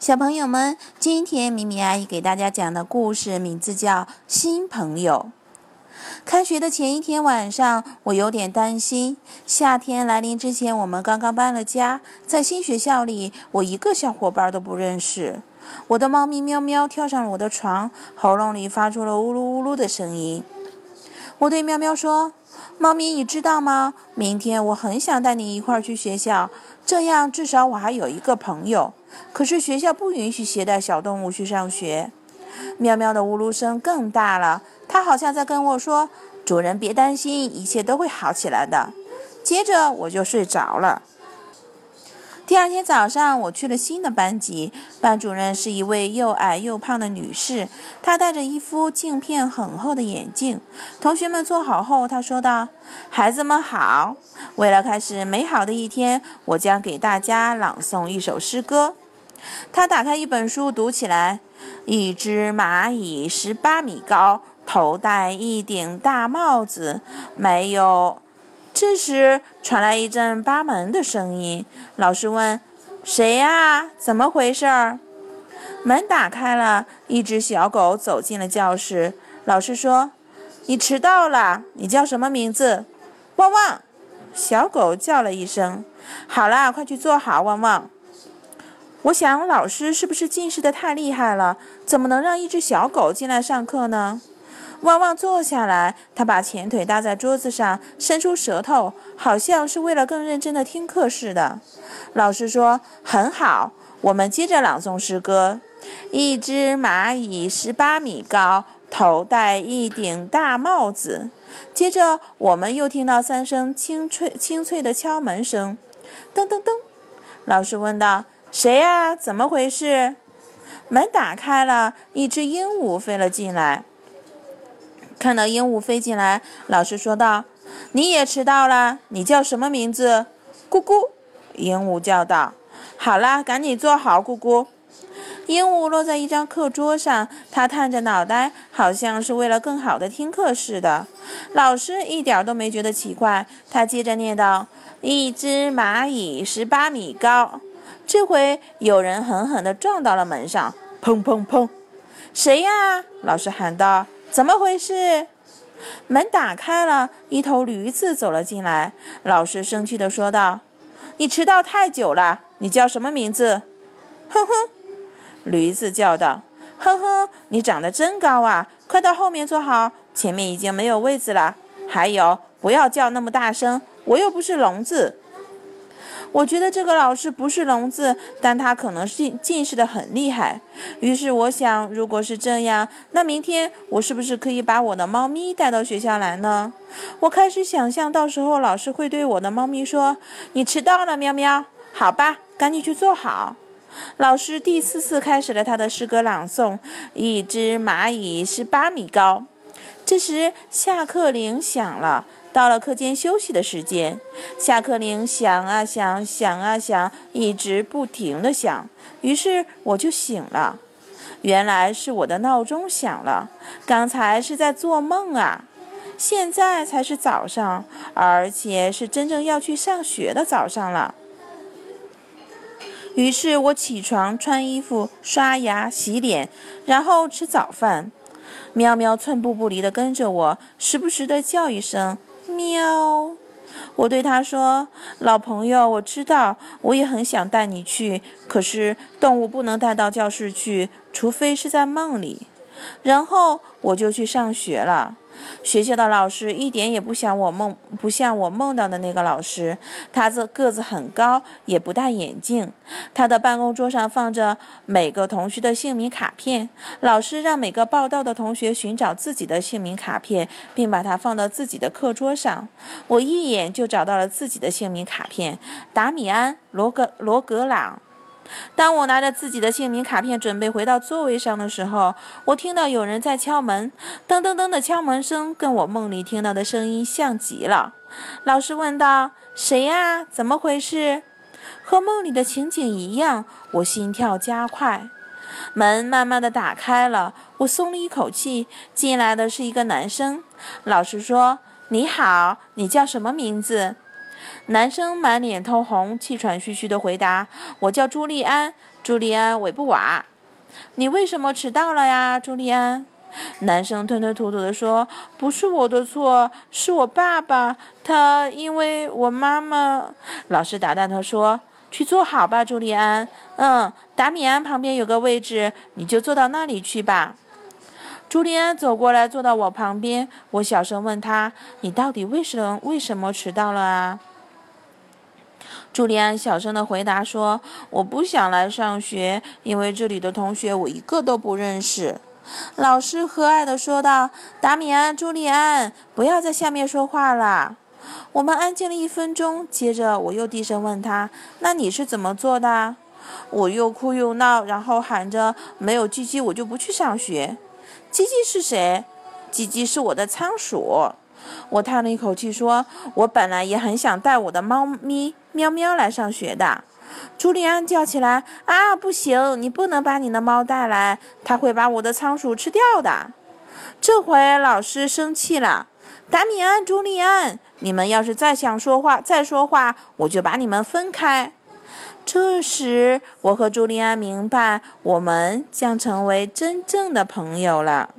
小朋友们，今天米米阿姨给大家讲的故事名字叫《新朋友》。开学的前一天晚上，我有点担心。夏天来临之前，我们刚刚搬了家，在新学校里，我一个小伙伴都不认识。我的猫咪喵喵跳上了我的床，喉咙里发出了呜噜呜噜的声音。我对喵喵说：“猫咪，你知道吗？明天我很想带你一块儿去学校，这样至少我还有一个朋友。”可是学校不允许携带小动物去上学。喵喵的呜噜声更大了，它好像在跟我说：“主人别担心，一切都会好起来的。”接着我就睡着了。第二天早上，我去了新的班级，班主任是一位又矮又胖的女士，她戴着一副镜片很厚的眼镜。同学们坐好后，她说道：“孩子们好，为了开始美好的一天，我将给大家朗诵一首诗歌。”她打开一本书，读起来：“一只蚂蚁十八米高，头戴一顶大帽子，没有。”这时传来一阵扒门的声音。老师问：“谁呀？怎么回事？”门打开了，一只小狗走进了教室。老师说：“你迟到了，你叫什么名字？”“旺旺。”小狗叫了一声。“好啦，快去坐好，旺旺。”我想，老师是不是近视的太厉害了？怎么能让一只小狗进来上课呢？旺旺坐下来，他把前腿搭在桌子上，伸出舌头，好像是为了更认真的听课似的。老师说：“很好，我们接着朗诵诗歌。一只蚂蚁十八米高，头戴一顶大帽子。”接着，我们又听到三声清脆、清脆的敲门声。噔噔噔，老师问道。谁呀？怎么回事？门打开了，一只鹦鹉飞了进来。看到鹦鹉飞进来，老师说道：“你也迟到了，你叫什么名字？”咕咕，鹦鹉叫道：“好啦，赶紧坐好，咕咕。”鹦鹉落在一张课桌上，它探着脑袋，好像是为了更好的听课似的。老师一点都没觉得奇怪，他接着念道：“一只蚂蚁十八米高。”这回有人狠狠地撞到了门上，砰砰砰！谁呀？老师喊道：“怎么回事？”门打开了，一头驴子走了进来。老师生气地说道：“你迟到太久了，你叫什么名字？”哼哼，驴子叫道：“哼哼，你长得真高啊！快到后面坐好，前面已经没有位子了。还有，不要叫那么大声，我又不是聋子。”我觉得这个老师不是聋子，但他可能是近视的很厉害。于是我想，如果是这样，那明天我是不是可以把我的猫咪带到学校来呢？我开始想象，到时候老师会对我的猫咪说：“你迟到了，喵喵。”好吧，赶紧去坐好。老师第四次开始了他的诗歌朗诵：“一只蚂蚁是八米高。”这时下课铃响了。到了课间休息的时间，下课铃响啊响，响啊响，一直不停的响。于是我就醒了，原来是我的闹钟响了。刚才是在做梦啊，现在才是早上，而且是真正要去上学的早上了。于是我起床、穿衣服、刷牙、洗脸，然后吃早饭。喵喵寸步不离地跟着我，时不时地叫一声。喵，我对他说：“老朋友，我知道，我也很想带你去，可是动物不能带到教室去，除非是在梦里。”然后我就去上学了。学校的老师一点也不像我梦，不像我梦到的那个老师。他这个子很高，也不戴眼镜。他的办公桌上放着每个同学的姓名卡片。老师让每个报到的同学寻找自己的姓名卡片，并把它放到自己的课桌上。我一眼就找到了自己的姓名卡片：达米安·罗格罗格朗。当我拿着自己的姓名卡片准备回到座位上的时候，我听到有人在敲门，噔噔噔的敲门声跟我梦里听到的声音像极了。老师问道：“谁呀？怎么回事？”和梦里的情景一样，我心跳加快。门慢慢的打开了，我松了一口气。进来的是一个男生。老师说：“你好，你叫什么名字？”男生满脸通红，气喘吁吁地回答：“我叫朱利安，朱利安·韦布瓦。”你为什么迟到了呀，朱利安？男生吞吞吐吐地说：“不是我的错，是我爸爸。他因为我妈妈。”老师打断他说：“去坐好吧，朱利安。嗯，达米安旁边有个位置，你就坐到那里去吧。”朱利安走过来，坐到我旁边。我小声问他：“你到底为什么为什么迟到了啊？”朱利安小声的回答说：“我不想来上学，因为这里的同学我一个都不认识。”老师和蔼地说道：“达米安，朱利安，不要在下面说话了。”我们安静了一分钟，接着我又低声问他：“那你是怎么做的？”我又哭又闹，然后喊着：“没有鸡鸡，我就不去上学。”鸡鸡是谁？鸡鸡是我的仓鼠。我叹了一口气说：“我本来也很想带我的猫咪喵喵来上学的。”朱利安叫起来：“啊，不行！你不能把你的猫带来，它会把我的仓鼠吃掉的。”这回老师生气了：“达米安、朱利安，你们要是再想说话、再说话，我就把你们分开。”这时，我和朱利安明白，我们将成为真正的朋友了。